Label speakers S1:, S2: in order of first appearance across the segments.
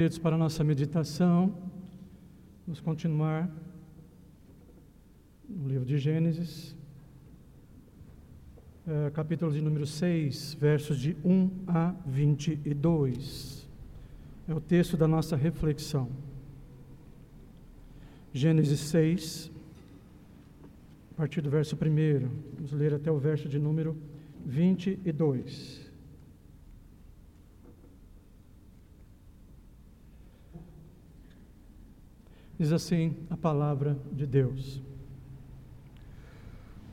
S1: Queridos, para a nossa meditação, vamos continuar no livro de Gênesis, é, capítulo de número 6, versos de 1 a 22. É o texto da nossa reflexão. Gênesis 6, a partir do verso 1, vamos ler até o verso de número 22. Diz assim a palavra de Deus.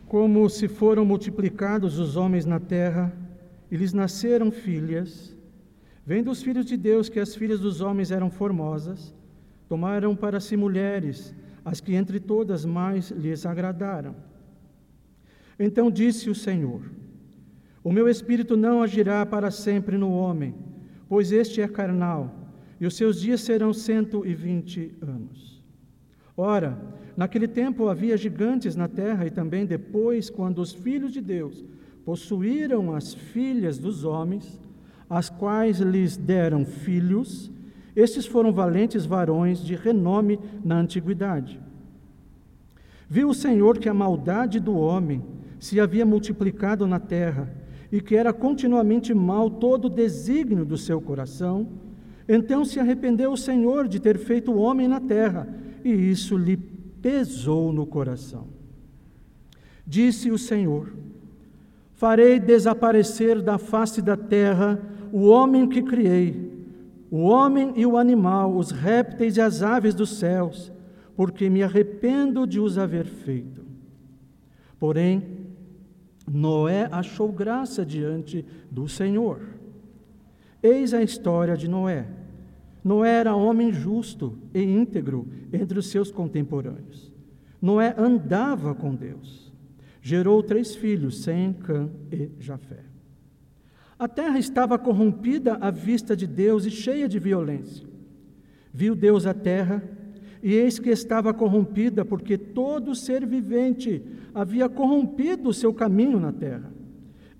S1: Como se foram multiplicados os homens na terra, e lhes nasceram filhas, vendo os filhos de Deus que as filhas dos homens eram formosas, tomaram para si mulheres, as que entre todas mais lhes agradaram. Então disse o Senhor: O meu espírito não agirá para sempre no homem, pois este é carnal, e os seus dias serão cento e vinte anos. Ora, naquele tempo havia gigantes na terra, e também depois, quando os filhos de Deus possuíram as filhas dos homens, as quais lhes deram filhos, estes foram valentes varões de renome na antiguidade. Viu o Senhor que a maldade do homem se havia multiplicado na terra, e que era continuamente mal todo o desígnio do seu coração, então se arrependeu o Senhor de ter feito o homem na terra e isso lhe pesou no coração. Disse o Senhor: Farei desaparecer da face da terra o homem que criei, o homem e o animal, os répteis e as aves dos céus, porque me arrependo de os haver feito. Porém, Noé achou graça diante do Senhor. Eis a história de Noé. Noé era homem justo e íntegro entre os seus contemporâneos. Noé andava com Deus. Gerou três filhos, Sem, Cã e Jafé. A terra estava corrompida à vista de Deus e cheia de violência. Viu Deus a terra, e eis que estava corrompida, porque todo ser vivente havia corrompido o seu caminho na terra.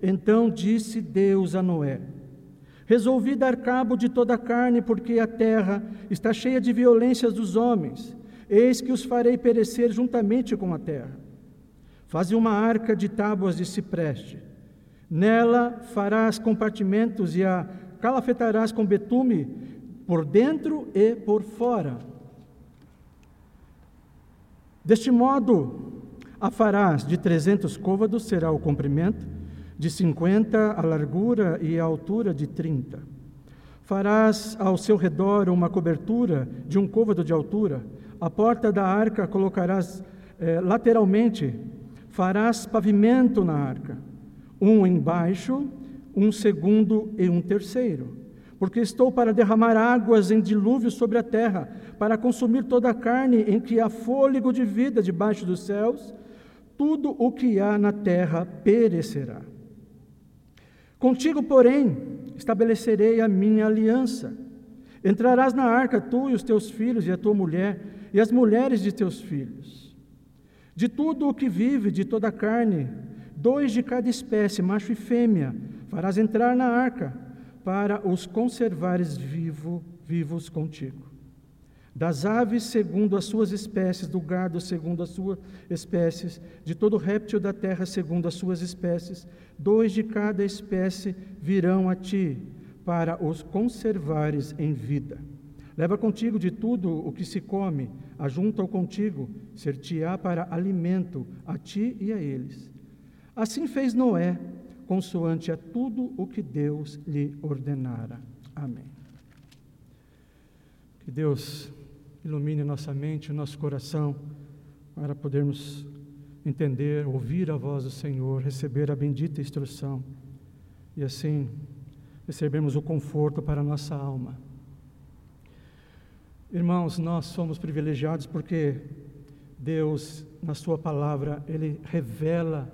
S1: Então disse Deus a Noé: Resolvi dar cabo de toda a carne, porque a terra está cheia de violências dos homens. Eis que os farei perecer juntamente com a terra. Faze uma arca de tábuas de cipreste. Nela farás compartimentos e a calafetarás com betume por dentro e por fora. Deste modo, a farás de trezentos côvados, será o comprimento, de 50 a largura e a altura de 30. Farás ao seu redor uma cobertura de um côvado de altura. A porta da arca colocarás eh, lateralmente. Farás pavimento na arca, um embaixo, um segundo e um terceiro. Porque estou para derramar águas em dilúvio sobre a terra, para consumir toda a carne em que há fôlego de vida debaixo dos céus. Tudo o que há na terra perecerá. Contigo, porém, estabelecerei a minha aliança. Entrarás na arca, tu e os teus filhos, e a tua mulher, e as mulheres de teus filhos. De tudo o que vive, de toda a carne, dois de cada espécie, macho e fêmea, farás entrar na arca, para os conservares vivo, vivos contigo das aves segundo as suas espécies, do gado segundo as suas espécies, de todo réptil da terra segundo as suas espécies, dois de cada espécie virão a ti, para os conservares em vida. Leva contigo de tudo o que se come, ajunta-o contigo, ser-te-á para alimento a ti e a eles. Assim fez Noé, consoante a tudo o que Deus lhe ordenara. Amém. Que Deus ilumine nossa mente, nosso coração, para podermos entender, ouvir a voz do Senhor, receber a bendita instrução e assim recebermos o conforto para a nossa alma. Irmãos, nós somos privilegiados porque Deus, na Sua palavra, Ele revela,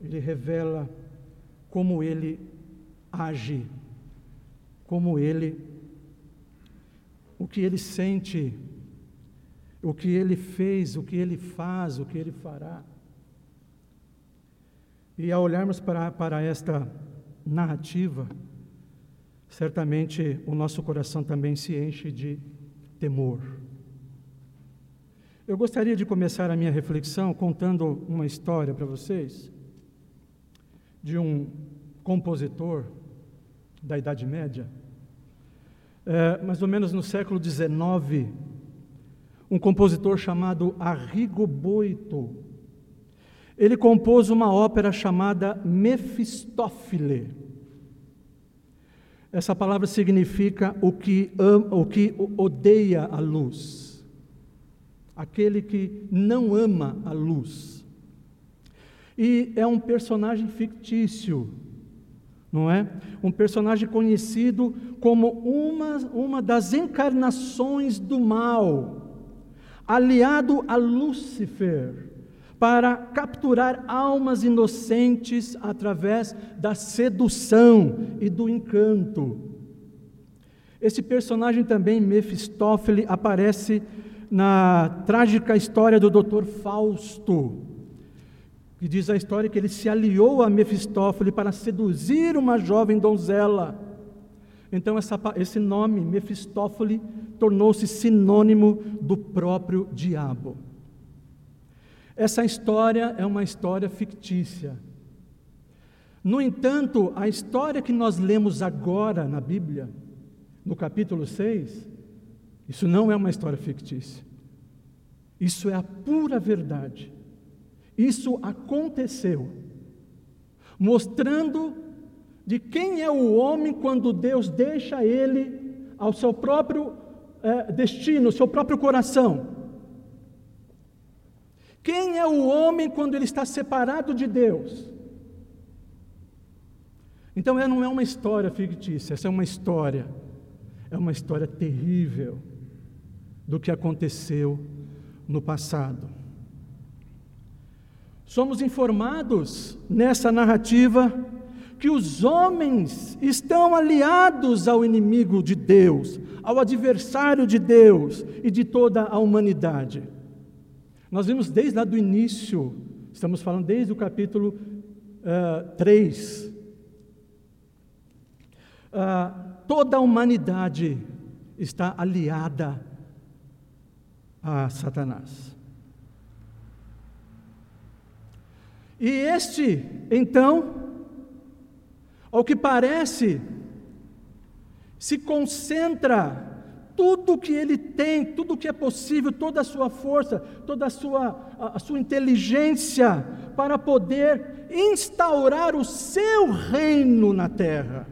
S1: Ele revela como Ele age, como Ele o que ele sente, o que ele fez, o que ele faz, o que ele fará. E ao olharmos para, para esta narrativa, certamente o nosso coração também se enche de temor. Eu gostaria de começar a minha reflexão contando uma história para vocês de um compositor da Idade Média, é, mais ou menos no século XIX, um compositor chamado Arrigo Boito. Ele compôs uma ópera chamada Mefistófele. Essa palavra significa o que, ama, o que odeia a luz, aquele que não ama a luz. E é um personagem fictício, não é? Um personagem conhecido como uma, uma das encarnações do mal, aliado a Lúcifer, para capturar almas inocentes através da sedução e do encanto. Esse personagem também, Mefistófeles, aparece na trágica história do Dr. Fausto, que diz a história que ele se aliou a Mefistófeles para seduzir uma jovem donzela. Então, essa, esse nome, Mefistófeles, tornou-se sinônimo do próprio diabo. Essa história é uma história fictícia. No entanto, a história que nós lemos agora na Bíblia, no capítulo 6, isso não é uma história fictícia. Isso é a pura verdade. Isso aconteceu, mostrando de quem é o homem quando Deus deixa ele ao seu próprio é, destino, ao seu próprio coração. Quem é o homem quando ele está separado de Deus? Então, não é uma história fictícia, essa é uma história, é uma história terrível do que aconteceu no passado. Somos informados nessa narrativa que os homens estão aliados ao inimigo de Deus, ao adversário de Deus e de toda a humanidade. Nós vimos desde lá do início, estamos falando desde o capítulo uh, eh, 3. Uh, toda a humanidade está aliada a Satanás. E este, então, ao que parece, se concentra tudo que ele tem, tudo que é possível, toda a sua força, toda a sua, a sua inteligência para poder instaurar o seu reino na terra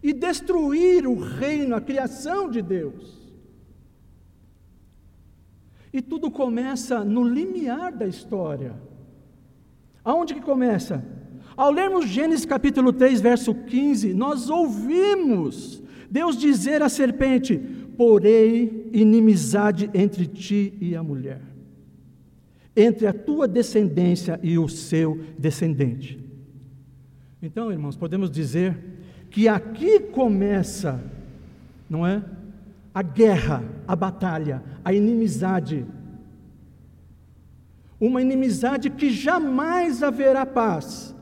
S1: e destruir o reino, a criação de Deus. E tudo começa no limiar da história. Aonde que começa? Ao lermos Gênesis capítulo 3, verso 15, nós ouvimos Deus dizer à serpente: Porei inimizade entre ti e a mulher, entre a tua descendência e o seu descendente. Então, irmãos, podemos dizer que aqui começa, não é? A guerra, a batalha, a inimizade. Uma inimizade que jamais haverá paz.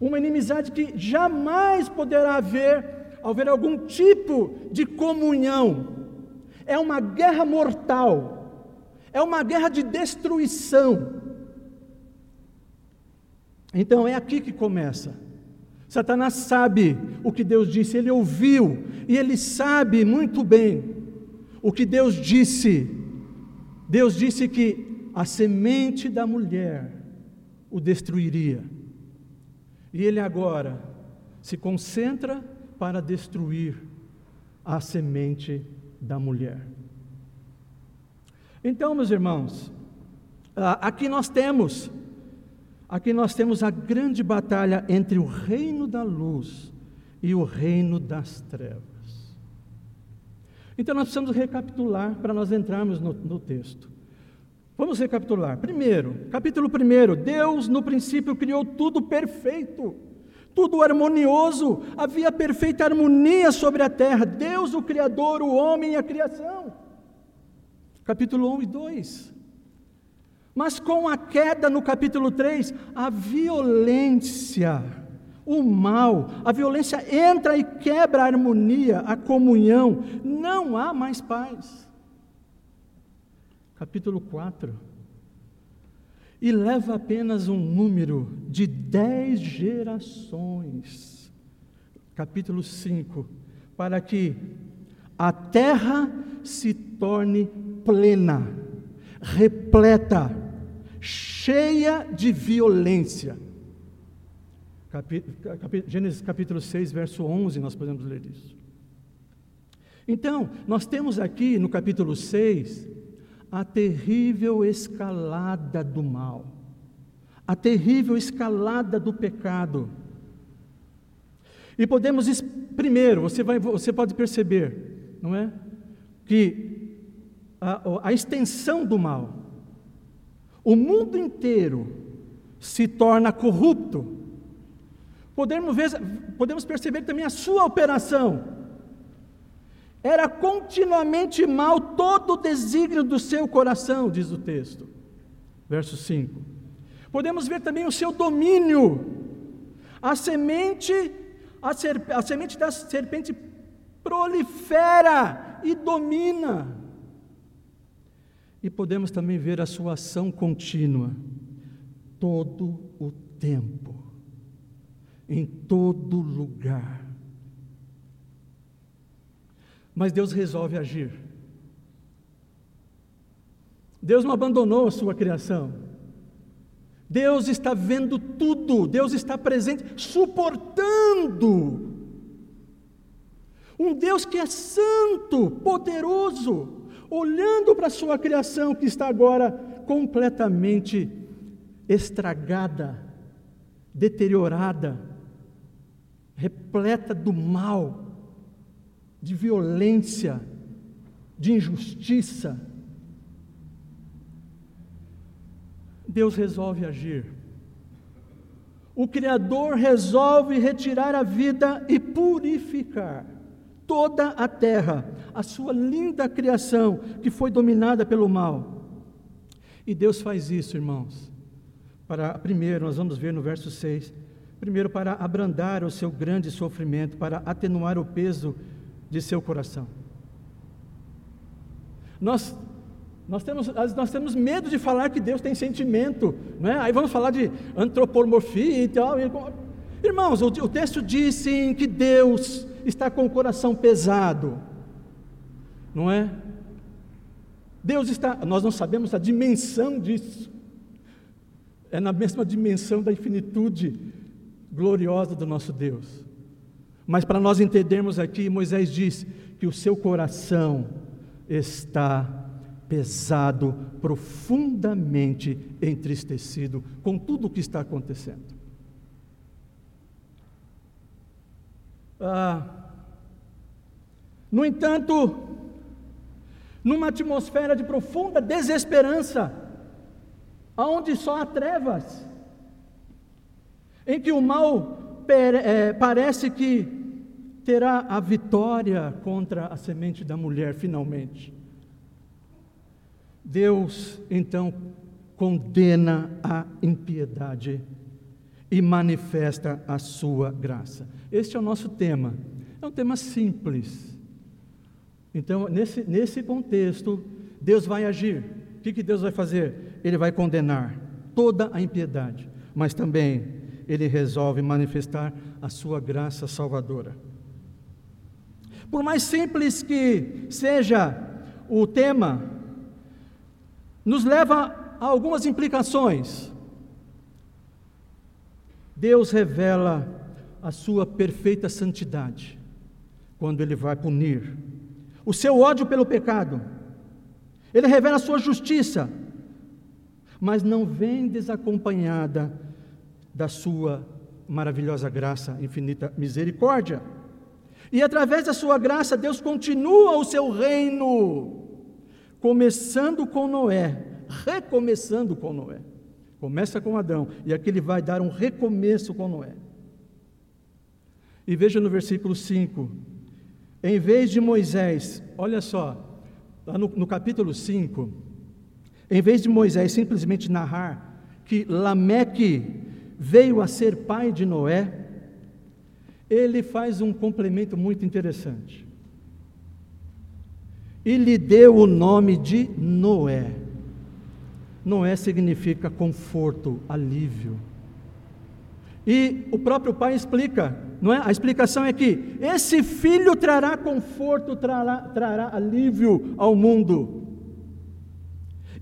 S1: Uma inimizade que jamais poderá haver haver algum tipo de comunhão. É uma guerra mortal, é uma guerra de destruição. Então é aqui que começa. Satanás sabe o que Deus disse, ele ouviu, e ele sabe muito bem o que Deus disse. Deus disse que a semente da mulher o destruiria. E ele agora se concentra para destruir a semente da mulher. Então, meus irmãos, aqui nós temos, aqui nós temos a grande batalha entre o reino da luz e o reino das trevas. Então nós precisamos recapitular para nós entrarmos no, no texto. Vamos recapitular. Primeiro, capítulo 1: Deus no princípio criou tudo perfeito tudo harmonioso, havia perfeita harmonia sobre a terra, Deus, o Criador, o homem e a criação. Capítulo 1 e 2. Mas com a queda no capítulo 3, a violência, o mal, a violência entra e quebra a harmonia, a comunhão, não há mais paz. Capítulo 4. E leva apenas um número de dez gerações. Capítulo 5. Para que a terra se torne plena, repleta, cheia de violência Gênesis capítulo 6, verso 11, nós podemos ler isso. Então, nós temos aqui no capítulo 6 a terrível escalada do mal, a terrível escalada do pecado. E podemos, primeiro, você, vai, você pode perceber, não é? Que a, a extensão do mal, o mundo inteiro se torna corrupto, Podemos, ver, podemos perceber também a sua operação. Era continuamente mal todo o desígnio do seu coração, diz o texto. Verso 5. Podemos ver também o seu domínio. A semente, a, serp, a semente da serpente prolifera e domina. E podemos também ver a sua ação contínua, todo o tempo em todo lugar. Mas Deus resolve agir. Deus não abandonou a sua criação. Deus está vendo tudo, Deus está presente, suportando. Um Deus que é santo, poderoso, olhando para a sua criação que está agora completamente estragada, deteriorada, repleta do mal, de violência, de injustiça. Deus resolve agir. O Criador resolve retirar a vida e purificar toda a terra, a sua linda criação que foi dominada pelo mal. E Deus faz isso, irmãos. Para primeiro, nós vamos ver no verso 6 Primeiro, para abrandar o seu grande sofrimento, para atenuar o peso de seu coração. Nós, nós, temos, nós temos medo de falar que Deus tem sentimento, não é? aí vamos falar de antropomorfia e tal. Irmãos, o, o texto diz sim que Deus está com o coração pesado, não é? Deus está, nós não sabemos a dimensão disso, é na mesma dimensão da infinitude gloriosa do nosso Deus. Mas para nós entendermos aqui, Moisés diz que o seu coração está pesado, profundamente entristecido com tudo o que está acontecendo. Ah, no entanto, numa atmosfera de profunda desesperança, aonde só há trevas, em que o mal é, parece que terá a vitória contra a semente da mulher, finalmente. Deus, então, condena a impiedade e manifesta a sua graça. Este é o nosso tema. É um tema simples. Então, nesse, nesse contexto, Deus vai agir. O que, que Deus vai fazer? Ele vai condenar toda a impiedade, mas também ele resolve manifestar a sua graça salvadora. Por mais simples que seja o tema, nos leva a algumas implicações. Deus revela a sua perfeita santidade quando ele vai punir o seu ódio pelo pecado. Ele revela a sua justiça, mas não vem desacompanhada da sua maravilhosa graça, infinita misericórdia. E através da sua graça, Deus continua o seu reino, começando com Noé, recomeçando com Noé. Começa com Adão, e aqui ele vai dar um recomeço com Noé. E veja no versículo 5: em vez de Moisés, olha só, lá no, no capítulo 5, em vez de Moisés simplesmente narrar que Lameque veio a ser pai de Noé, ele faz um complemento muito interessante. E lhe deu o nome de Noé. Noé significa conforto, alívio. E o próprio pai explica, não é? A explicação é que esse filho trará conforto, trará, trará alívio ao mundo.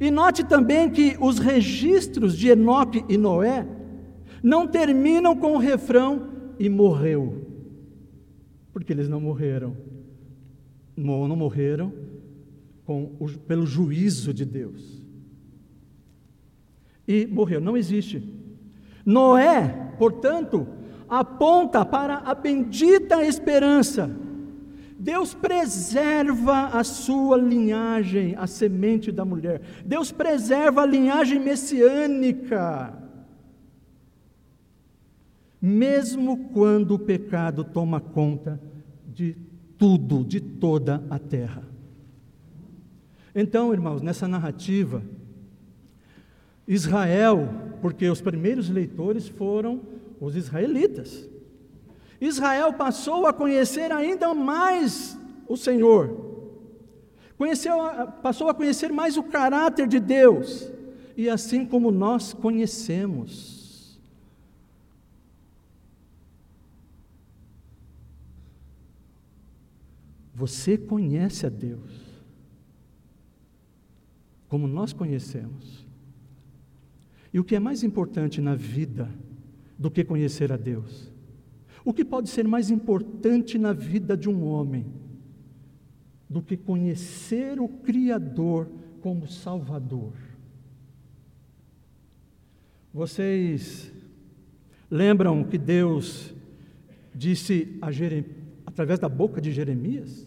S1: E note também que os registros de Enoque e Noé não terminam com o refrão e morreu. Porque eles não morreram. Não, não morreram com o, pelo juízo de Deus. E morreu, não existe. Noé, portanto, aponta para a bendita esperança. Deus preserva a sua linhagem, a semente da mulher. Deus preserva a linhagem messiânica. Mesmo quando o pecado toma conta de tudo, de toda a terra. Então, irmãos, nessa narrativa, Israel, porque os primeiros leitores foram os israelitas. Israel passou a conhecer ainda mais o Senhor, conheceu, passou a conhecer mais o caráter de Deus, e assim como nós conhecemos. Você conhece a Deus, como nós conhecemos. E o que é mais importante na vida do que conhecer a Deus? O que pode ser mais importante na vida de um homem do que conhecer o Criador como Salvador? Vocês lembram que Deus disse através da boca de Jeremias?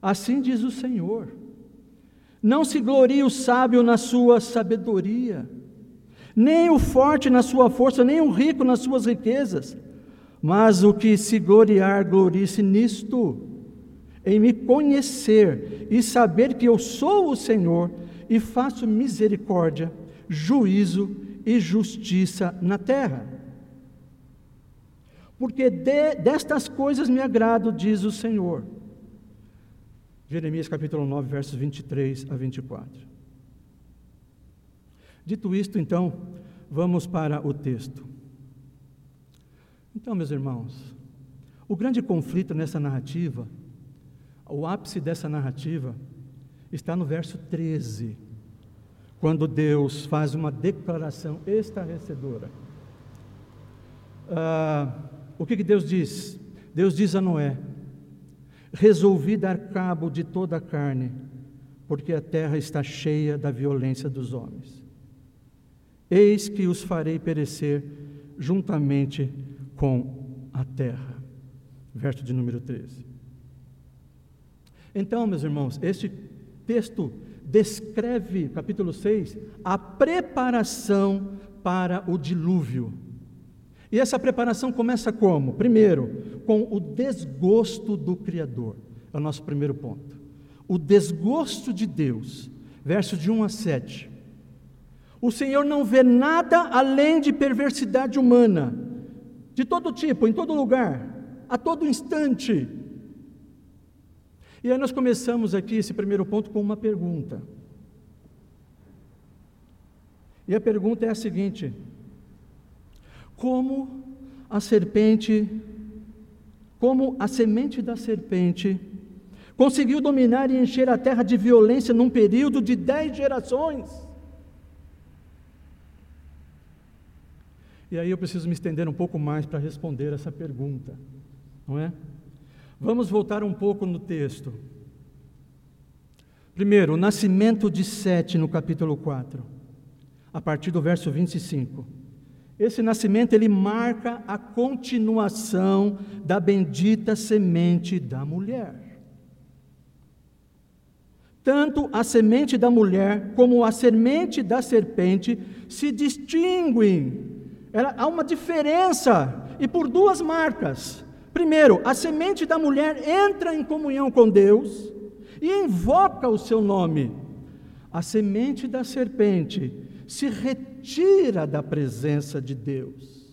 S1: Assim diz o Senhor: não se glorie o sábio na sua sabedoria, nem o forte na sua força, nem o rico nas suas riquezas, mas o que se gloriar, glorie-se nisto, em me conhecer e saber que eu sou o Senhor e faço misericórdia, juízo e justiça na terra. Porque de, destas coisas me agrado, diz o Senhor Jeremias capítulo 9, versos 23 a 24. Dito isto, então, vamos para o texto. Então, meus irmãos, o grande conflito nessa narrativa, o ápice dessa narrativa, está no verso 13, quando Deus faz uma declaração estarrecedora. Ah, o que, que Deus diz? Deus diz a Noé: resolvi dar cabo de toda a carne, porque a terra está cheia da violência dos homens. Eis que os farei perecer juntamente com a terra. Verso de número 13. Então, meus irmãos, este texto descreve, capítulo 6, a preparação para o dilúvio. E essa preparação começa como? Primeiro, com o desgosto do Criador. É o nosso primeiro ponto. O desgosto de Deus. Versos de 1 a 7. O Senhor não vê nada além de perversidade humana, de todo tipo, em todo lugar, a todo instante. E aí nós começamos aqui esse primeiro ponto com uma pergunta. E a pergunta é a seguinte: como a serpente, como a semente da serpente, conseguiu dominar e encher a terra de violência num período de dez gerações. E aí eu preciso me estender um pouco mais para responder essa pergunta, não é? Vamos voltar um pouco no texto. Primeiro, o nascimento de Sete no capítulo 4, a partir do verso 25. Esse nascimento ele marca a continuação da bendita semente da mulher. Tanto a semente da mulher como a semente da serpente se distinguem. Ela, há uma diferença e por duas marcas. Primeiro, a semente da mulher entra em comunhão com Deus e invoca o seu nome. A semente da serpente se retira da presença de Deus.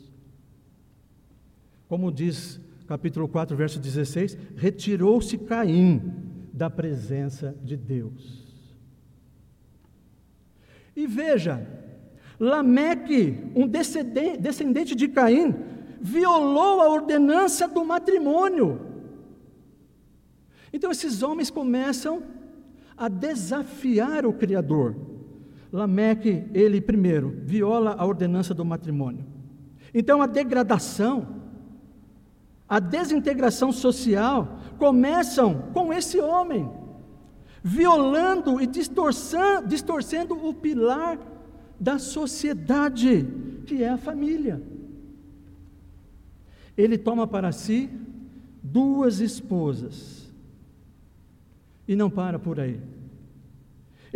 S1: Como diz capítulo 4, verso 16: retirou-se Caim da presença de Deus. E veja, Lameque, um descendente de Caim, violou a ordenança do matrimônio. Então esses homens começam a desafiar o Criador. Lameque, ele primeiro, viola a ordenança do matrimônio. Então a degradação, a desintegração social começam com esse homem, violando e distorcendo, distorcendo o pilar da sociedade, que é a família. Ele toma para si duas esposas e não para por aí.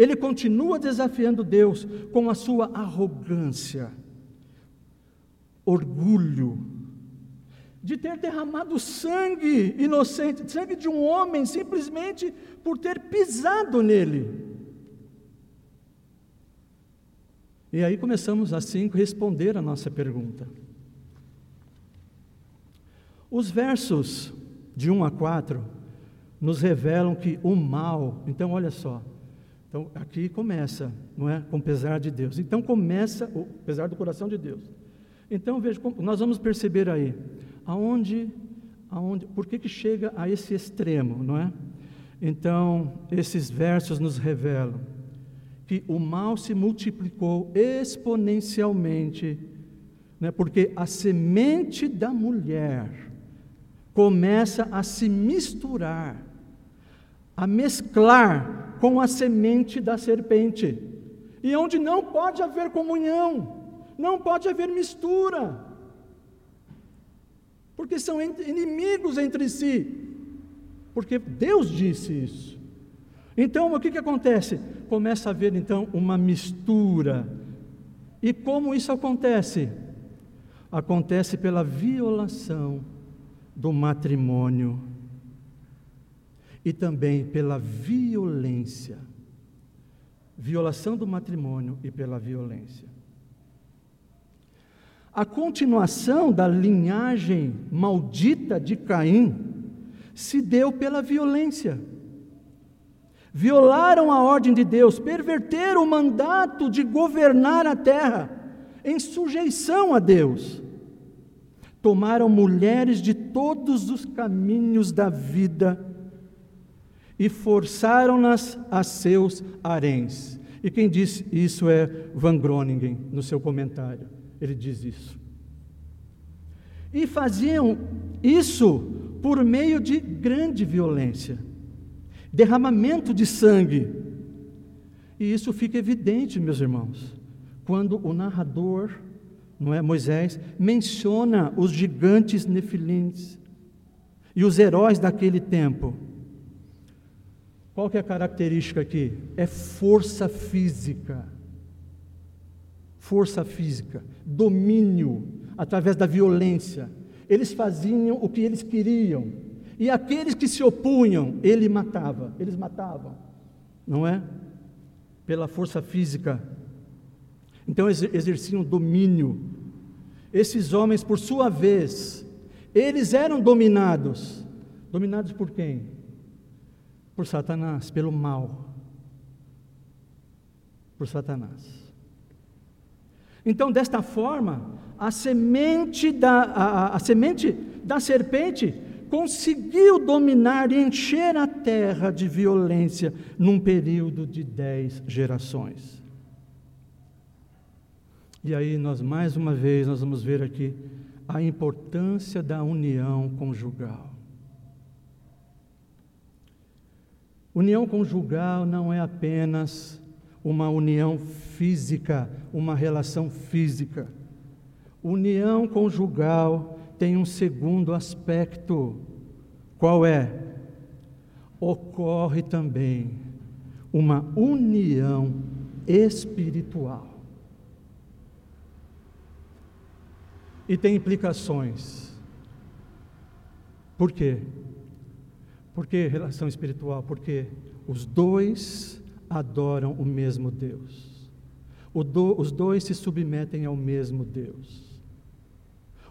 S1: Ele continua desafiando Deus com a sua arrogância, orgulho, de ter derramado sangue inocente, sangue de um homem, simplesmente por ter pisado nele. E aí começamos assim a responder a nossa pergunta. Os versos de 1 a 4 nos revelam que o mal, então olha só, então aqui começa, não é? Com pesar de Deus. Então começa o pesar do coração de Deus. Então veja, nós vamos perceber aí aonde, aonde, por que que chega a esse extremo, não é? Então esses versos nos revelam que o mal se multiplicou exponencialmente, né? Porque a semente da mulher começa a se misturar, a mesclar com a semente da serpente. E onde não pode haver comunhão, não pode haver mistura, porque são inimigos entre si, porque Deus disse isso. Então o que, que acontece? Começa a haver então uma mistura. E como isso acontece? Acontece pela violação do matrimônio e também pela violência. Violação do matrimônio e pela violência. A continuação da linhagem maldita de Caim se deu pela violência. Violaram a ordem de Deus, perverteram o mandato de governar a terra em sujeição a Deus tomaram mulheres de todos os caminhos da vida e forçaram-nas a seus haréns. E quem disse isso é Van Groningen, no seu comentário. Ele diz isso. E faziam isso por meio de grande violência, derramamento de sangue. E isso fica evidente, meus irmãos, quando o narrador não é? Moisés menciona os gigantes nefilins e os heróis daquele tempo. Qual que é a característica aqui? É força física. Força física, domínio através da violência. Eles faziam o que eles queriam. E aqueles que se opunham, ele matava, eles matavam. Não é? Pela força física então exerciam domínio. Esses homens, por sua vez, eles eram dominados. Dominados por quem? Por Satanás, pelo mal. Por Satanás. Então, desta forma, a semente da, a, a semente da serpente conseguiu dominar e encher a terra de violência num período de dez gerações. E aí nós mais uma vez nós vamos ver aqui a importância da união conjugal. União conjugal não é apenas uma união física, uma relação física. União conjugal tem um segundo aspecto. Qual é? Ocorre também uma união espiritual. e tem implicações. Por quê? Por que relação espiritual? Porque os dois adoram o mesmo Deus. Do, os dois se submetem ao mesmo Deus.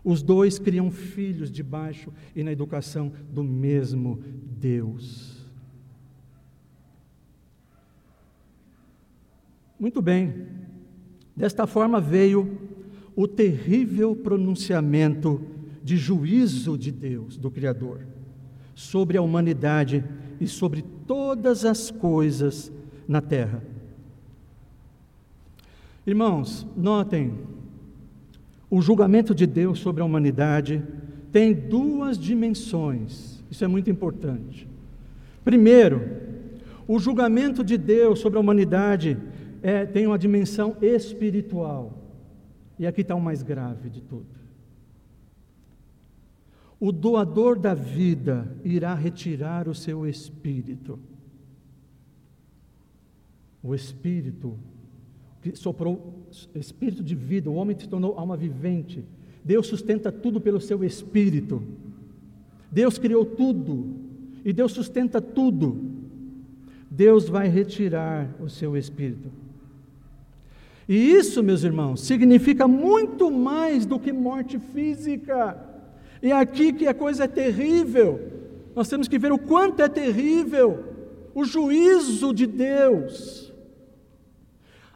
S1: Os dois criam filhos debaixo e na educação do mesmo Deus. Muito bem, desta forma veio o terrível pronunciamento de juízo de Deus, do Criador, sobre a humanidade e sobre todas as coisas na terra. Irmãos, notem, o julgamento de Deus sobre a humanidade tem duas dimensões, isso é muito importante. Primeiro, o julgamento de Deus sobre a humanidade é, tem uma dimensão espiritual, e aqui está o mais grave de tudo. O doador da vida irá retirar o seu espírito. O espírito que soprou espírito de vida, o homem se tornou alma vivente. Deus sustenta tudo pelo seu espírito. Deus criou tudo e Deus sustenta tudo. Deus vai retirar o seu espírito. E isso, meus irmãos, significa muito mais do que morte física. E aqui que a coisa é terrível. Nós temos que ver o quanto é terrível o juízo de Deus.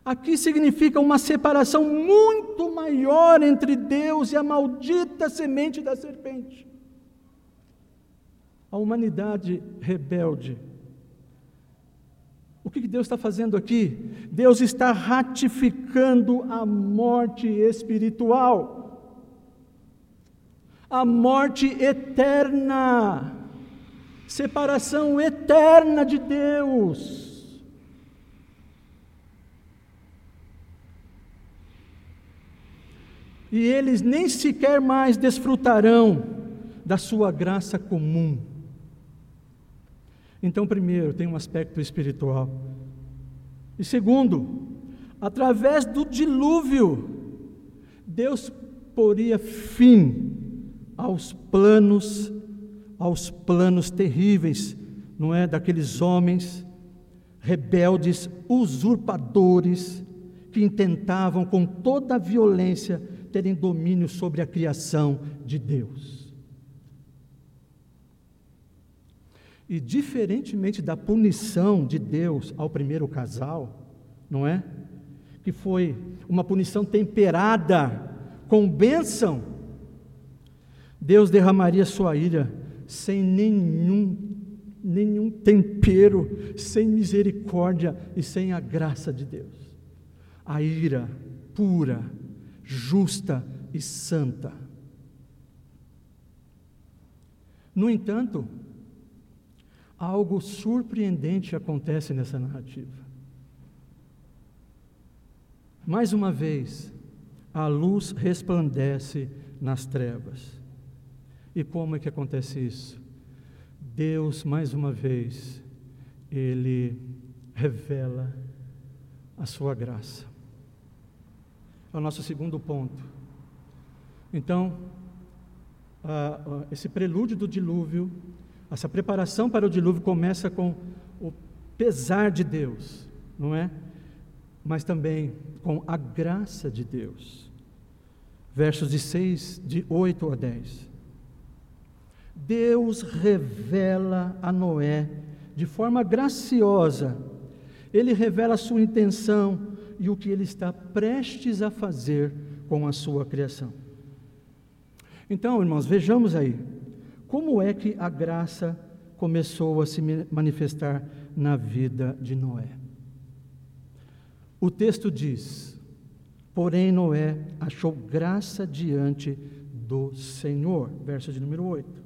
S1: Aqui significa uma separação muito maior entre Deus e a maldita semente da serpente. A humanidade rebelde. O que Deus está fazendo aqui? Deus está ratificando a morte espiritual a morte eterna, separação eterna de Deus. E eles nem sequer mais desfrutarão da sua graça comum. Então, primeiro, tem um aspecto espiritual. E segundo, através do dilúvio, Deus poria fim aos planos, aos planos terríveis, não é, daqueles homens rebeldes, usurpadores, que intentavam com toda a violência terem domínio sobre a criação de Deus. E diferentemente da punição de Deus ao primeiro casal, não é? Que foi uma punição temperada com bênção, Deus derramaria sua ira sem nenhum, nenhum tempero, sem misericórdia e sem a graça de Deus. A ira pura, justa e santa. No entanto, algo surpreendente acontece nessa narrativa. Mais uma vez, a luz resplandece nas trevas. E como é que acontece isso? Deus, mais uma vez, Ele revela a sua graça. É o nosso segundo ponto. Então, esse prelúdio do dilúvio, essa preparação para o dilúvio começa com o pesar de Deus, não é? Mas também com a graça de Deus. Versos de 6, de 8 a 10. Deus revela a Noé de forma graciosa, ele revela a sua intenção e o que ele está prestes a fazer com a sua criação. Então, irmãos, vejamos aí, como é que a graça começou a se manifestar na vida de Noé. O texto diz: Porém, Noé achou graça diante do Senhor, verso de número 8.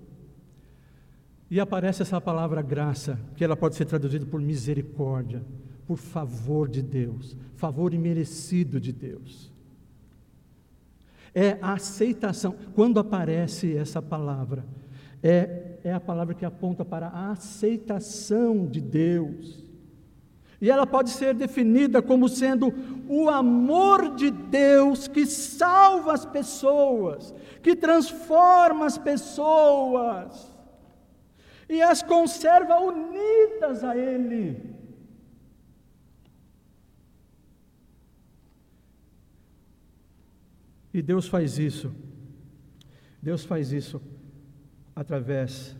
S1: E aparece essa palavra graça, que ela pode ser traduzida por misericórdia, por favor de Deus, favor imerecido de Deus. É a aceitação. Quando aparece essa palavra, é, é a palavra que aponta para a aceitação de Deus. E ela pode ser definida como sendo o amor de Deus que salva as pessoas, que transforma as pessoas e as conserva unidas a Ele. E Deus faz isso Deus faz isso através,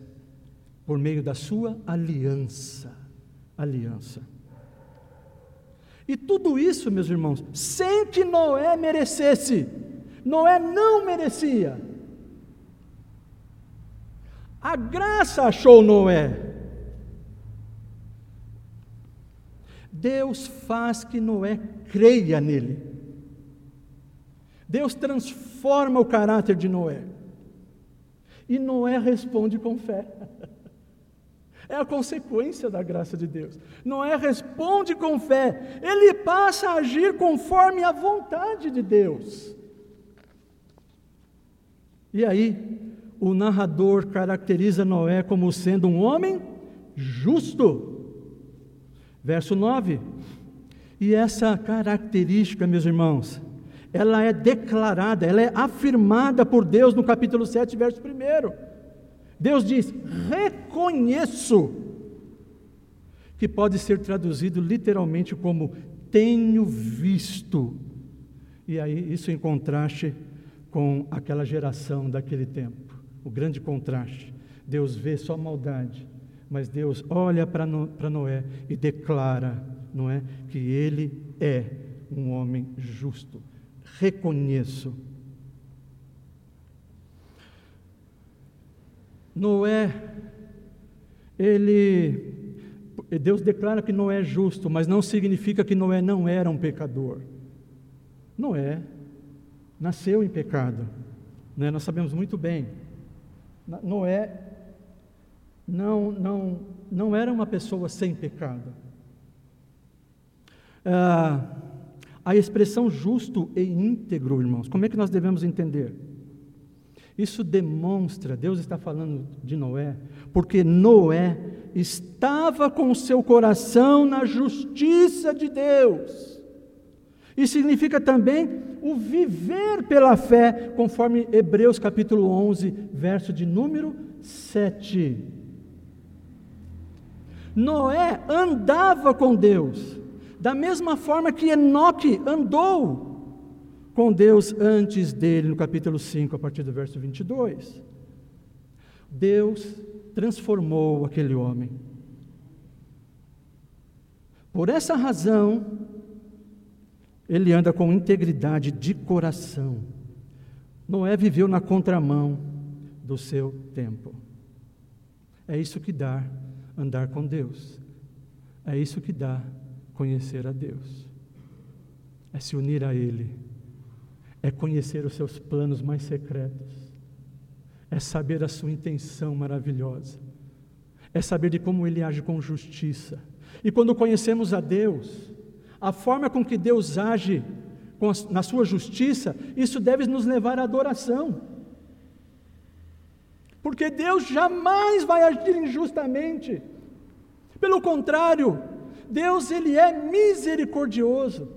S1: por meio da sua aliança. Aliança. E tudo isso, meus irmãos, sem que Noé merecesse. Noé não merecia. A graça achou Noé. Deus faz que Noé creia nele. Deus transforma o caráter de Noé. E Noé responde com fé. É a consequência da graça de Deus. Noé responde com fé. Ele passa a agir conforme a vontade de Deus. E aí, o narrador caracteriza Noé como sendo um homem justo. Verso 9. E essa característica, meus irmãos, ela é declarada, ela é afirmada por Deus no capítulo 7, verso 1. Deus diz: reconheço, que pode ser traduzido literalmente como tenho visto. E aí, isso em contraste com aquela geração daquele tempo, o grande contraste. Deus vê só maldade, mas Deus olha para Noé e declara, não é, que ele é um homem justo reconheço. Noé, ele, Deus declara que Noé é justo, mas não significa que Noé não era um pecador. Noé nasceu em pecado, né? nós sabemos muito bem. Noé não, não, não era uma pessoa sem pecado. Ah, a expressão justo e íntegro, irmãos, como é que nós devemos entender? Isso demonstra, Deus está falando de Noé, porque Noé estava com o seu coração na justiça de Deus. E significa também o viver pela fé, conforme Hebreus capítulo 11, verso de número 7. Noé andava com Deus, da mesma forma que Enoque andou com Deus antes dele, no capítulo 5, a partir do verso 22. Deus transformou aquele homem. Por essa razão, ele anda com integridade de coração. Noé viveu na contramão do seu tempo. É isso que dá andar com Deus. É isso que dá conhecer a Deus, é se unir a Ele, é conhecer os seus planos mais secretos, é saber a sua intenção maravilhosa, é saber de como Ele age com justiça. E quando conhecemos a Deus, a forma com que Deus age na sua justiça, isso deve nos levar à adoração. Porque Deus jamais vai agir injustamente. Pelo contrário, Deus ele é misericordioso.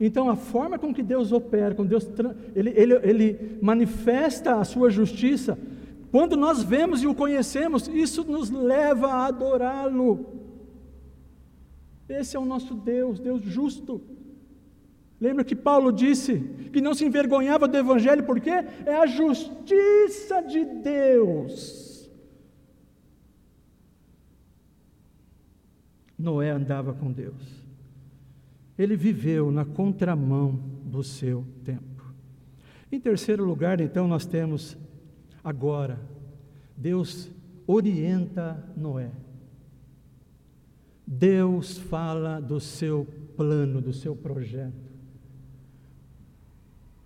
S1: Então a forma com que Deus opera, com Deus ele, ele, ele manifesta a sua justiça, quando nós vemos e o conhecemos, isso nos leva a adorá-lo. Esse é o nosso Deus, Deus justo. Lembra que Paulo disse que não se envergonhava do Evangelho, porque é a justiça de Deus Noé andava com Deus. Ele viveu na contramão do seu tempo. Em terceiro lugar, então, nós temos agora, Deus orienta Noé. Deus fala do seu plano, do seu projeto.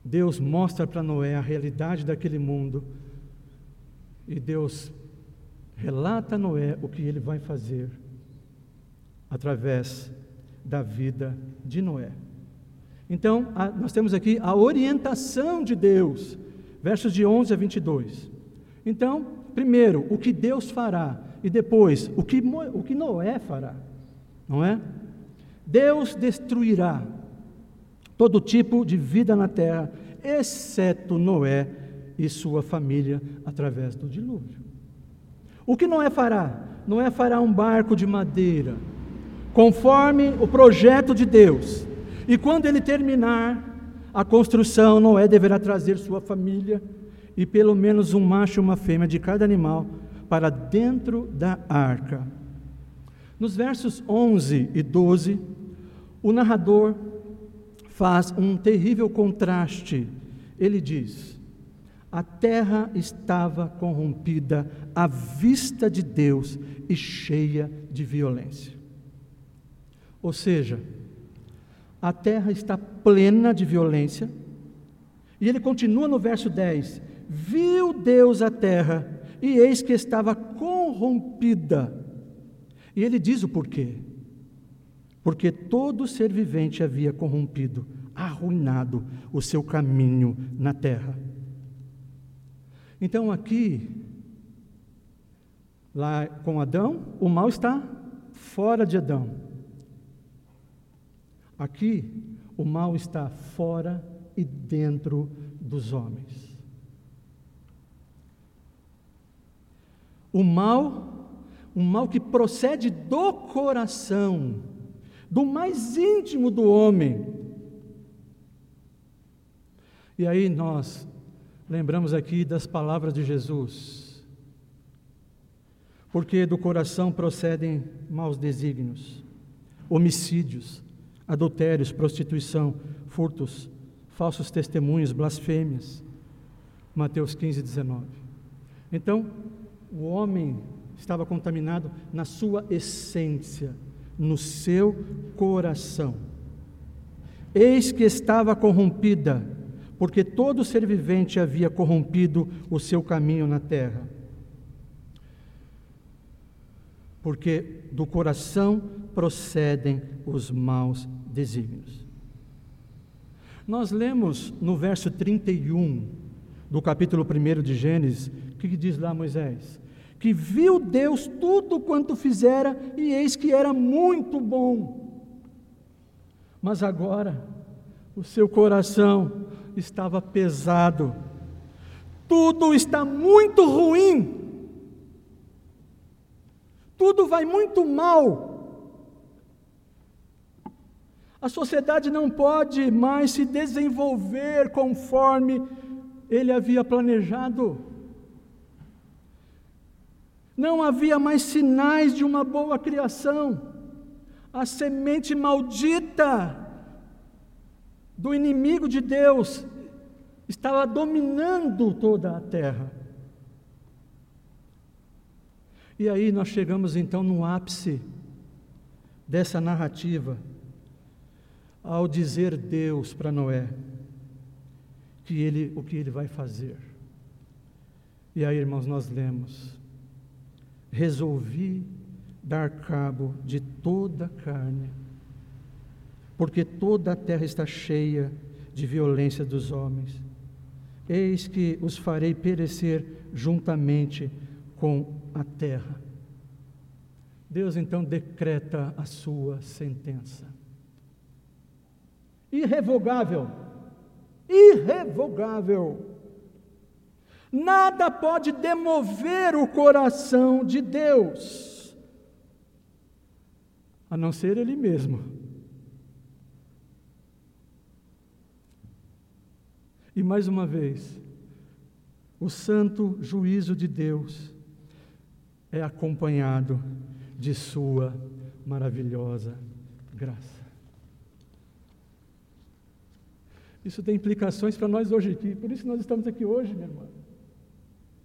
S1: Deus mostra para Noé a realidade daquele mundo e Deus relata a Noé o que ele vai fazer através da vida de Noé. Então, a, nós temos aqui a orientação de Deus, versos de 11 a 22. Então, primeiro, o que Deus fará, e depois, o que, o que Noé fará, não é? Deus destruirá todo tipo de vida na terra, exceto Noé e sua família, através do dilúvio. O que Noé fará? Noé fará um barco de madeira conforme o projeto de Deus. E quando ele terminar a construção, Noé deverá trazer sua família e pelo menos um macho e uma fêmea de cada animal para dentro da arca. Nos versos 11 e 12, o narrador faz um terrível contraste. Ele diz: A terra estava corrompida à vista de Deus e cheia de violência. Ou seja, a terra está plena de violência. E ele continua no verso 10: Viu Deus a terra, e eis que estava corrompida. E ele diz o porquê. Porque todo ser vivente havia corrompido, arruinado o seu caminho na terra. Então aqui, lá com Adão, o mal está fora de Adão. Aqui, o mal está fora e dentro dos homens. O mal, um mal que procede do coração, do mais íntimo do homem. E aí nós lembramos aqui das palavras de Jesus. Porque do coração procedem maus desígnios, homicídios, adultérios, prostituição, furtos, falsos testemunhos, blasfêmias. Mateus 15, 19. Então, o homem estava contaminado na sua essência, no seu coração. Eis que estava corrompida, porque todo ser vivente havia corrompido o seu caminho na terra. Porque do coração procedem os maus desígnios. Nós lemos no verso 31 do capítulo 1 de Gênesis, o que diz lá Moisés? Que viu Deus tudo quanto fizera e eis que era muito bom. Mas agora, o seu coração estava pesado, tudo está muito ruim, tudo vai muito mal. A sociedade não pode mais se desenvolver conforme ele havia planejado. Não havia mais sinais de uma boa criação. A semente maldita do inimigo de Deus estava dominando toda a terra. E aí nós chegamos então no ápice dessa narrativa ao dizer Deus para Noé que ele, o que ele vai fazer. E aí, irmãos, nós lemos: Resolvi dar cabo de toda a carne, porque toda a terra está cheia de violência dos homens. Eis que os farei perecer juntamente com a terra. Deus então decreta a sua sentença irrevogável. Irrevogável. Nada pode demover o coração de Deus, a não ser Ele mesmo. E mais uma vez, o santo juízo de Deus é acompanhado de Sua maravilhosa graça. Isso tem implicações para nós hoje aqui. Por isso nós estamos aqui hoje, minha irmã.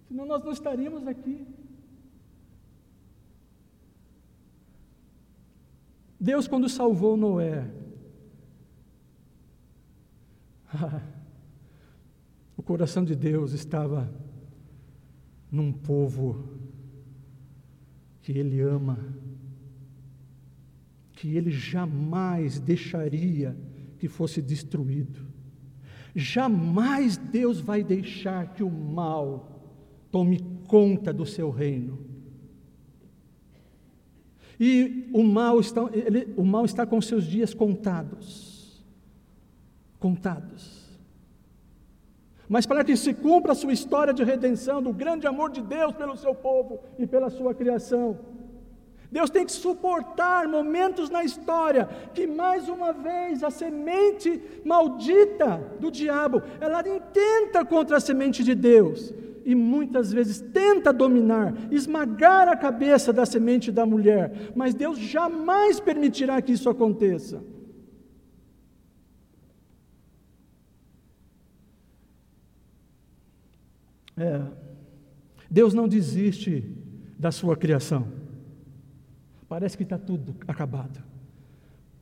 S1: Senão nós não estaríamos aqui. Deus, quando salvou Noé, o coração de Deus estava num povo que Ele ama, que Ele jamais deixaria que fosse destruído. Jamais Deus vai deixar que o mal tome conta do seu reino. E o mal está, ele, o mal está com seus dias contados. Contados. Mas para que se cumpra a sua história de redenção, do grande amor de Deus pelo seu povo e pela sua criação, Deus tem que suportar momentos na história que mais uma vez a semente maldita do diabo, ela intenta contra a semente de Deus e muitas vezes tenta dominar, esmagar a cabeça da semente da mulher, mas Deus jamais permitirá que isso aconteça. É, Deus não desiste da sua criação. Parece que está tudo acabado.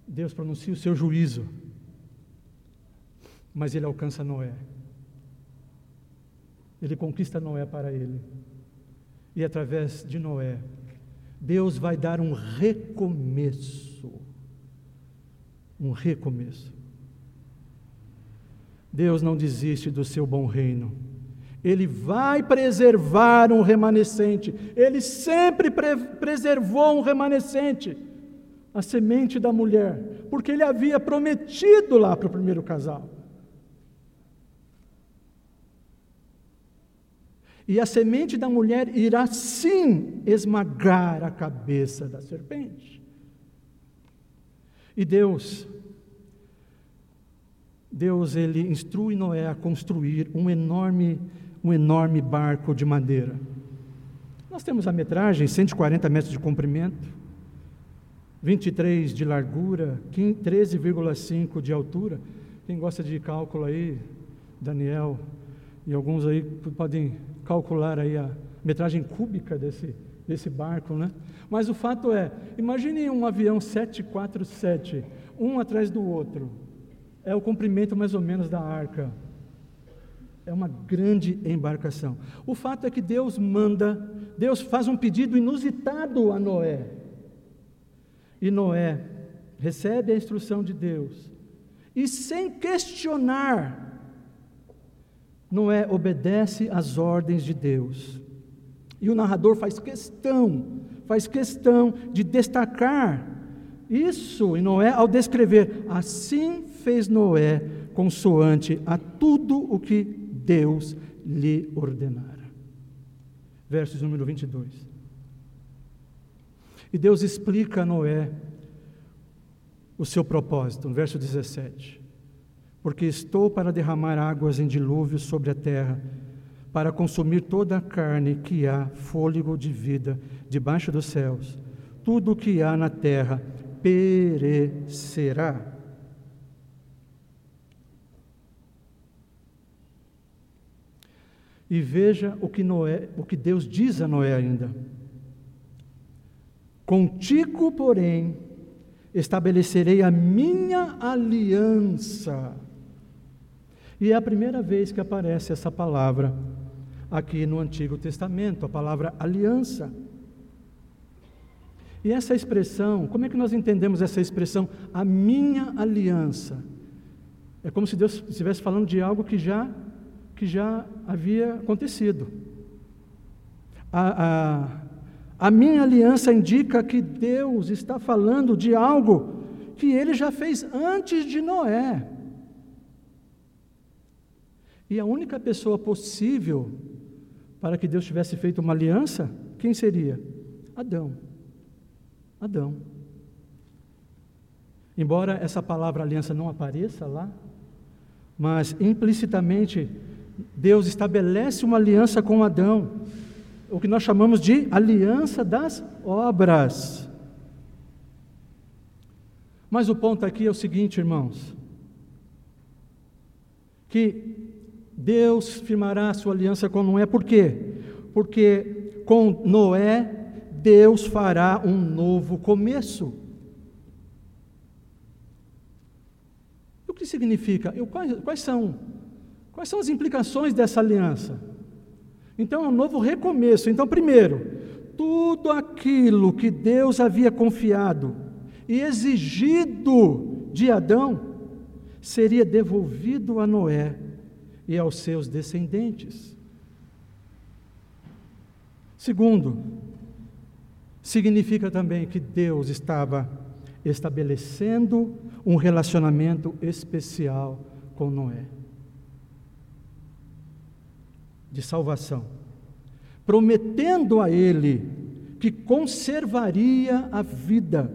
S1: Deus pronuncia o seu juízo, mas ele alcança Noé. Ele conquista Noé para ele. E através de Noé, Deus vai dar um recomeço. Um recomeço. Deus não desiste do seu bom reino. Ele vai preservar um remanescente. Ele sempre pre preservou um remanescente, a semente da mulher, porque ele havia prometido lá para o primeiro casal. E a semente da mulher irá sim esmagar a cabeça da serpente. E Deus, Deus ele instrui Noé a construir um enorme um enorme barco de madeira. Nós temos a metragem, 140 metros de comprimento, 23 de largura, 13,5 de altura. Quem gosta de cálculo aí, Daniel e alguns aí podem calcular aí a metragem cúbica desse, desse barco, né? Mas o fato é, imagine um avião 747, um atrás do outro. É o comprimento mais ou menos da arca. É uma grande embarcação. O fato é que Deus manda, Deus faz um pedido inusitado a Noé. E Noé recebe a instrução de Deus. E sem questionar, Noé obedece às ordens de Deus. E o narrador faz questão, faz questão de destacar isso em Noé ao descrever: assim fez Noé consoante a tudo o que Deus lhe ordenara. Versos número 22. E Deus explica a Noé o seu propósito, no verso 17: Porque estou para derramar águas em dilúvio sobre a terra, para consumir toda a carne que há fôlego de vida debaixo dos céus. Tudo o que há na terra perecerá. E veja o que Noé, o que Deus diz a Noé ainda. Contigo, porém, estabelecerei a minha aliança. E é a primeira vez que aparece essa palavra aqui no Antigo Testamento, a palavra aliança. E essa expressão, como é que nós entendemos essa expressão, a minha aliança? É como se Deus estivesse falando de algo que já que já havia acontecido. A, a, a minha aliança indica que Deus está falando de algo que ele já fez antes de Noé. E a única pessoa possível para que Deus tivesse feito uma aliança, quem seria? Adão. Adão. Embora essa palavra aliança não apareça lá, mas implicitamente Deus estabelece uma aliança com Adão, o que nós chamamos de aliança das obras. Mas o ponto aqui é o seguinte, irmãos: que Deus firmará a sua aliança com Noé, por quê? Porque com Noé, Deus fará um novo começo. O que significa? quais, quais são Quais são as implicações dessa aliança? Então é um novo recomeço. Então, primeiro, tudo aquilo que Deus havia confiado e exigido de Adão seria devolvido a Noé e aos seus descendentes. Segundo, significa também que Deus estava estabelecendo um relacionamento especial com Noé de salvação, prometendo a ele que conservaria a vida.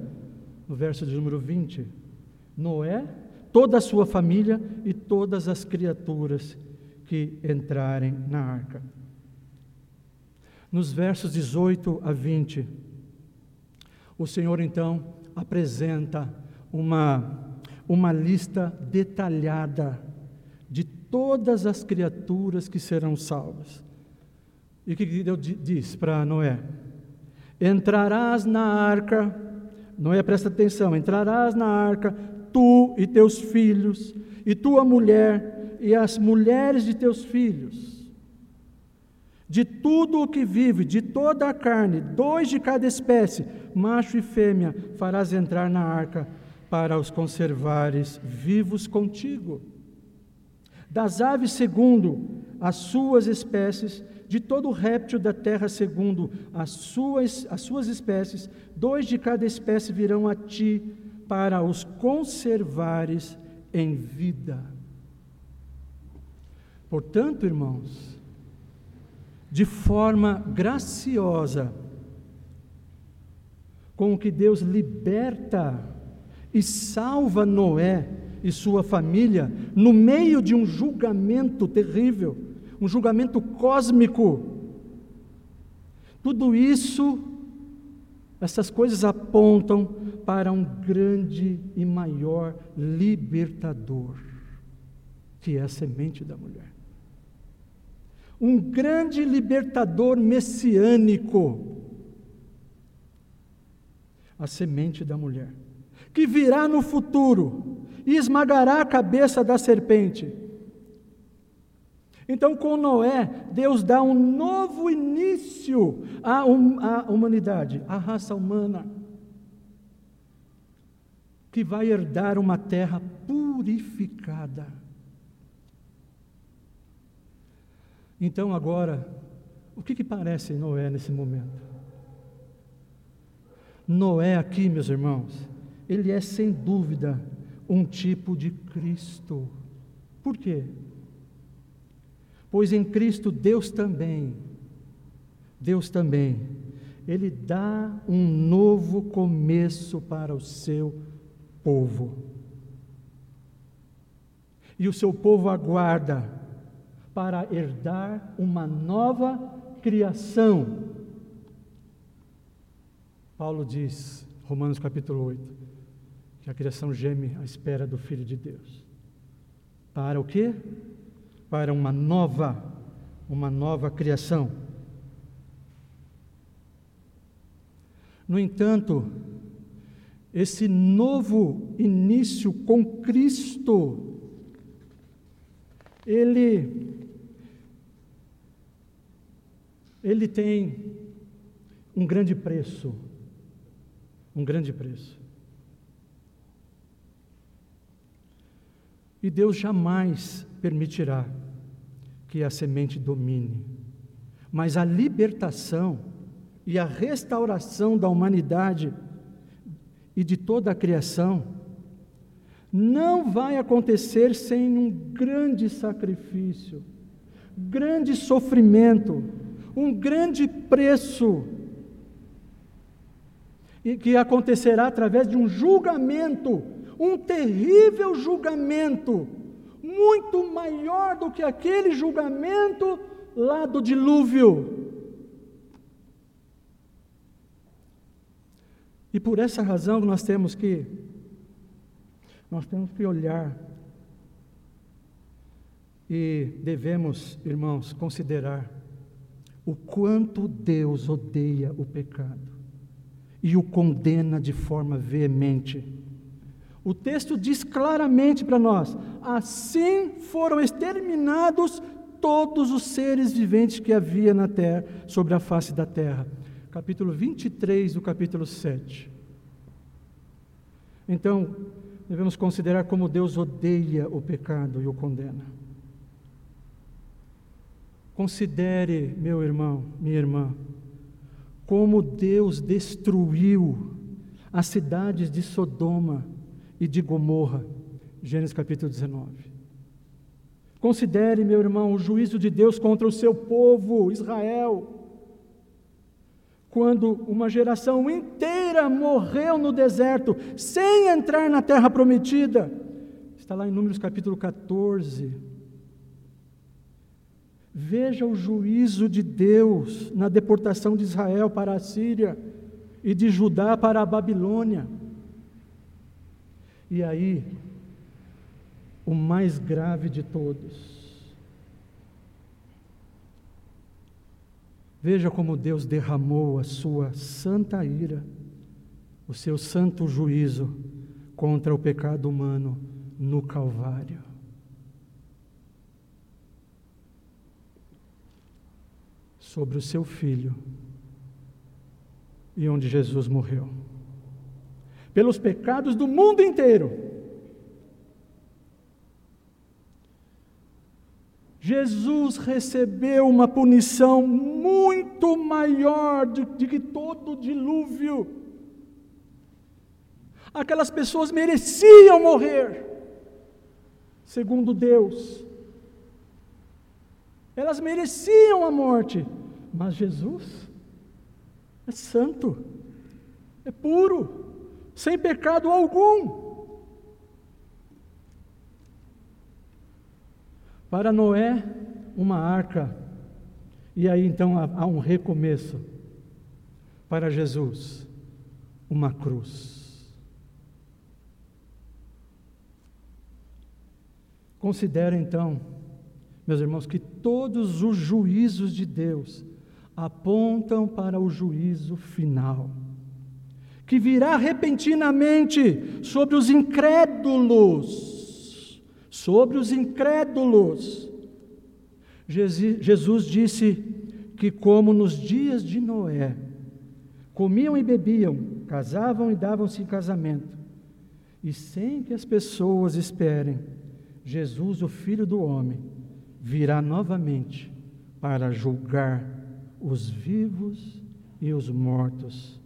S1: No verso de número 20, Noé, toda a sua família e todas as criaturas que entrarem na arca. Nos versos 18 a 20, o Senhor então apresenta uma, uma lista detalhada de todas as criaturas que serão salvas. E o que Deus diz para Noé? Entrarás na arca, Noé presta atenção, entrarás na arca, tu e teus filhos, e tua mulher, e as mulheres de teus filhos. De tudo o que vive, de toda a carne, dois de cada espécie, macho e fêmea, farás entrar na arca para os conservares vivos contigo. Das aves, segundo as suas espécies, de todo réptil da terra, segundo as suas, as suas espécies, dois de cada espécie virão a ti para os conservares em vida. Portanto, irmãos, de forma graciosa, com o que Deus liberta e salva Noé e sua família no meio de um julgamento terrível um julgamento cósmico. Tudo isso, essas coisas apontam para um grande e maior libertador, que é a semente da mulher. Um grande libertador messiânico, a semente da mulher, que virá no futuro e esmagará a cabeça da serpente então, com Noé, Deus dá um novo início à, à humanidade, à raça humana, que vai herdar uma terra purificada. Então, agora, o que, que parece Noé nesse momento? Noé, aqui, meus irmãos, ele é sem dúvida um tipo de Cristo. Por quê? Pois em Cristo Deus também, Deus também, Ele dá um novo começo para o seu povo. E o seu povo aguarda para herdar uma nova criação. Paulo diz, Romanos capítulo 8, que a criação geme à espera do Filho de Deus. Para o quê? Para uma nova, uma nova criação. No entanto, esse novo início com Cristo, ele ele tem um grande preço, um grande preço. E Deus jamais permitirá que a semente domine. Mas a libertação e a restauração da humanidade e de toda a criação não vai acontecer sem um grande sacrifício, grande sofrimento, um grande preço, e que acontecerá através de um julgamento, um terrível julgamento muito maior do que aquele julgamento lá do dilúvio. E por essa razão nós temos que nós temos que olhar e devemos, irmãos, considerar o quanto Deus odeia o pecado e o condena de forma veemente. O texto diz claramente para nós: assim foram exterminados todos os seres viventes que havia na terra, sobre a face da terra. Capítulo 23 do capítulo 7. Então, devemos considerar como Deus odeia o pecado e o condena. Considere, meu irmão, minha irmã, como Deus destruiu as cidades de Sodoma e de Gomorra. Gênesis capítulo 19. Considere, meu irmão, o juízo de Deus contra o seu povo, Israel. quando uma geração inteira morreu no deserto, sem entrar na terra prometida. Está lá em Números capítulo 14. Veja o juízo de Deus na deportação de Israel para a Síria e de Judá para a Babilônia. E aí, o mais grave de todos. Veja como Deus derramou a sua santa ira, o seu santo juízo contra o pecado humano no Calvário. Sobre o seu filho e onde Jesus morreu. Pelos pecados do mundo inteiro. Jesus recebeu uma punição muito maior do, do que todo o dilúvio. Aquelas pessoas mereciam morrer, segundo Deus. Elas mereciam a morte, mas Jesus é santo, é puro, sem pecado algum. Para Noé, uma arca, e aí então há um recomeço. Para Jesus, uma cruz. Considere então, meus irmãos, que todos os juízos de Deus apontam para o juízo final, que virá repentinamente sobre os incrédulos, sobre os incrédulos. Jesus disse que, como nos dias de Noé, comiam e bebiam, casavam e davam-se em casamento, e sem que as pessoas esperem, Jesus, o Filho do Homem, virá novamente para julgar os vivos e os mortos.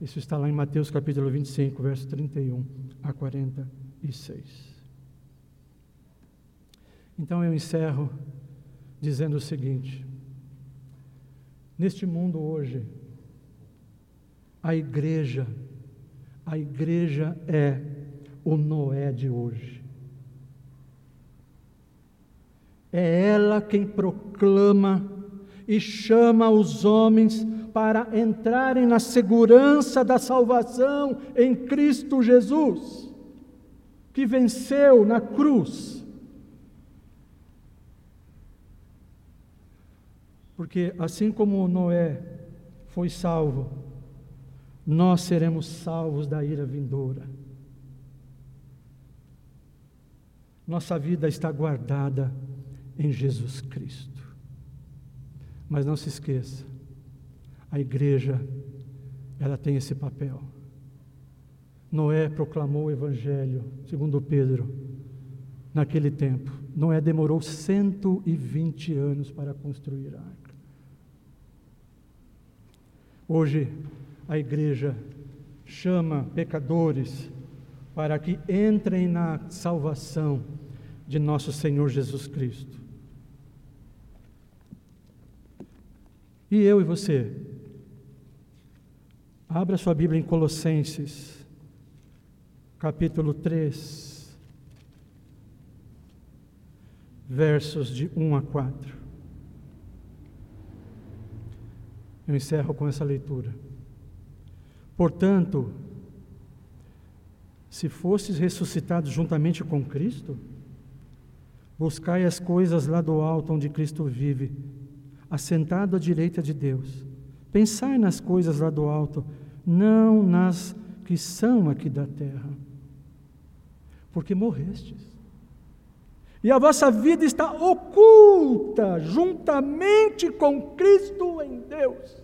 S1: Isso está lá em Mateus capítulo 25, verso 31 a 46. Então eu encerro dizendo o seguinte: neste mundo hoje, a igreja, a igreja é o Noé de hoje. É ela quem proclama e chama os homens para entrarem na segurança da salvação em Cristo Jesus, que venceu na cruz. Porque assim como Noé foi salvo, nós seremos salvos da ira vindoura. Nossa vida está guardada em Jesus Cristo. Mas não se esqueça, a igreja, ela tem esse papel. Noé proclamou o evangelho, segundo Pedro, naquele tempo. Noé demorou 120 anos para construir a arca. Hoje, a igreja chama pecadores para que entrem na salvação de nosso Senhor Jesus Cristo. E eu e você? Abra sua Bíblia em Colossenses, capítulo 3, versos de 1 a 4. Eu encerro com essa leitura. Portanto, se fostes ressuscitados juntamente com Cristo, buscai as coisas lá do alto onde Cristo vive assentado à direita de Deus. Pensai nas coisas lá do alto, não nas que são aqui da terra. Porque morrestes. E a vossa vida está oculta juntamente com Cristo em Deus.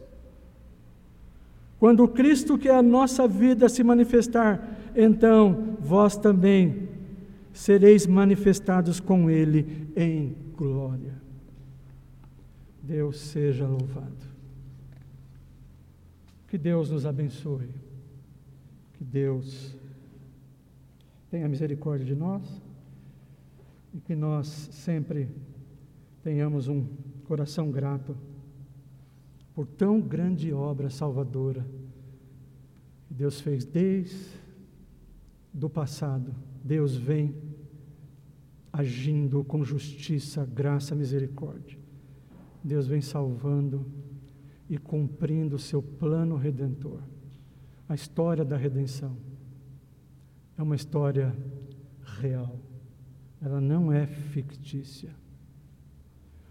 S1: Quando Cristo, que é a nossa vida, se manifestar, então vós também sereis manifestados com Ele em glória. Deus seja louvado. Que Deus nos abençoe. Que Deus tenha misericórdia de nós e que nós sempre tenhamos um coração grato por tão grande obra salvadora. Deus fez desde do passado. Deus vem agindo com justiça, graça, misericórdia. Deus vem salvando e cumprindo o seu plano redentor. A história da redenção é uma história real. Ela não é fictícia.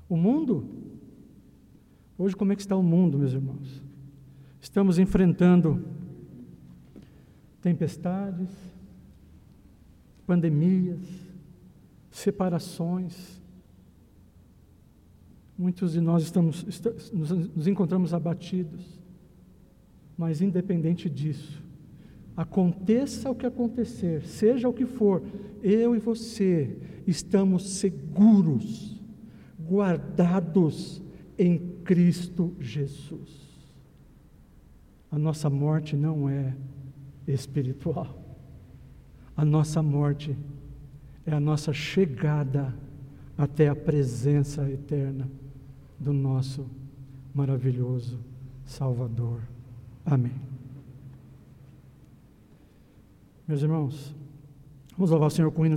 S1: O mundo, hoje como é que está o mundo, meus irmãos? Estamos enfrentando tempestades, pandemias, separações. Muitos de nós estamos, nos, encontramos abatidos, mas independente disso, aconteça o que acontecer, seja o que for, eu e você estamos seguros, guardados em Cristo Jesus. A nossa morte não é espiritual, a nossa morte é a nossa chegada até a presença eterna do nosso maravilhoso Salvador. Amém. Meus irmãos, vamos louvar o Senhor com o hino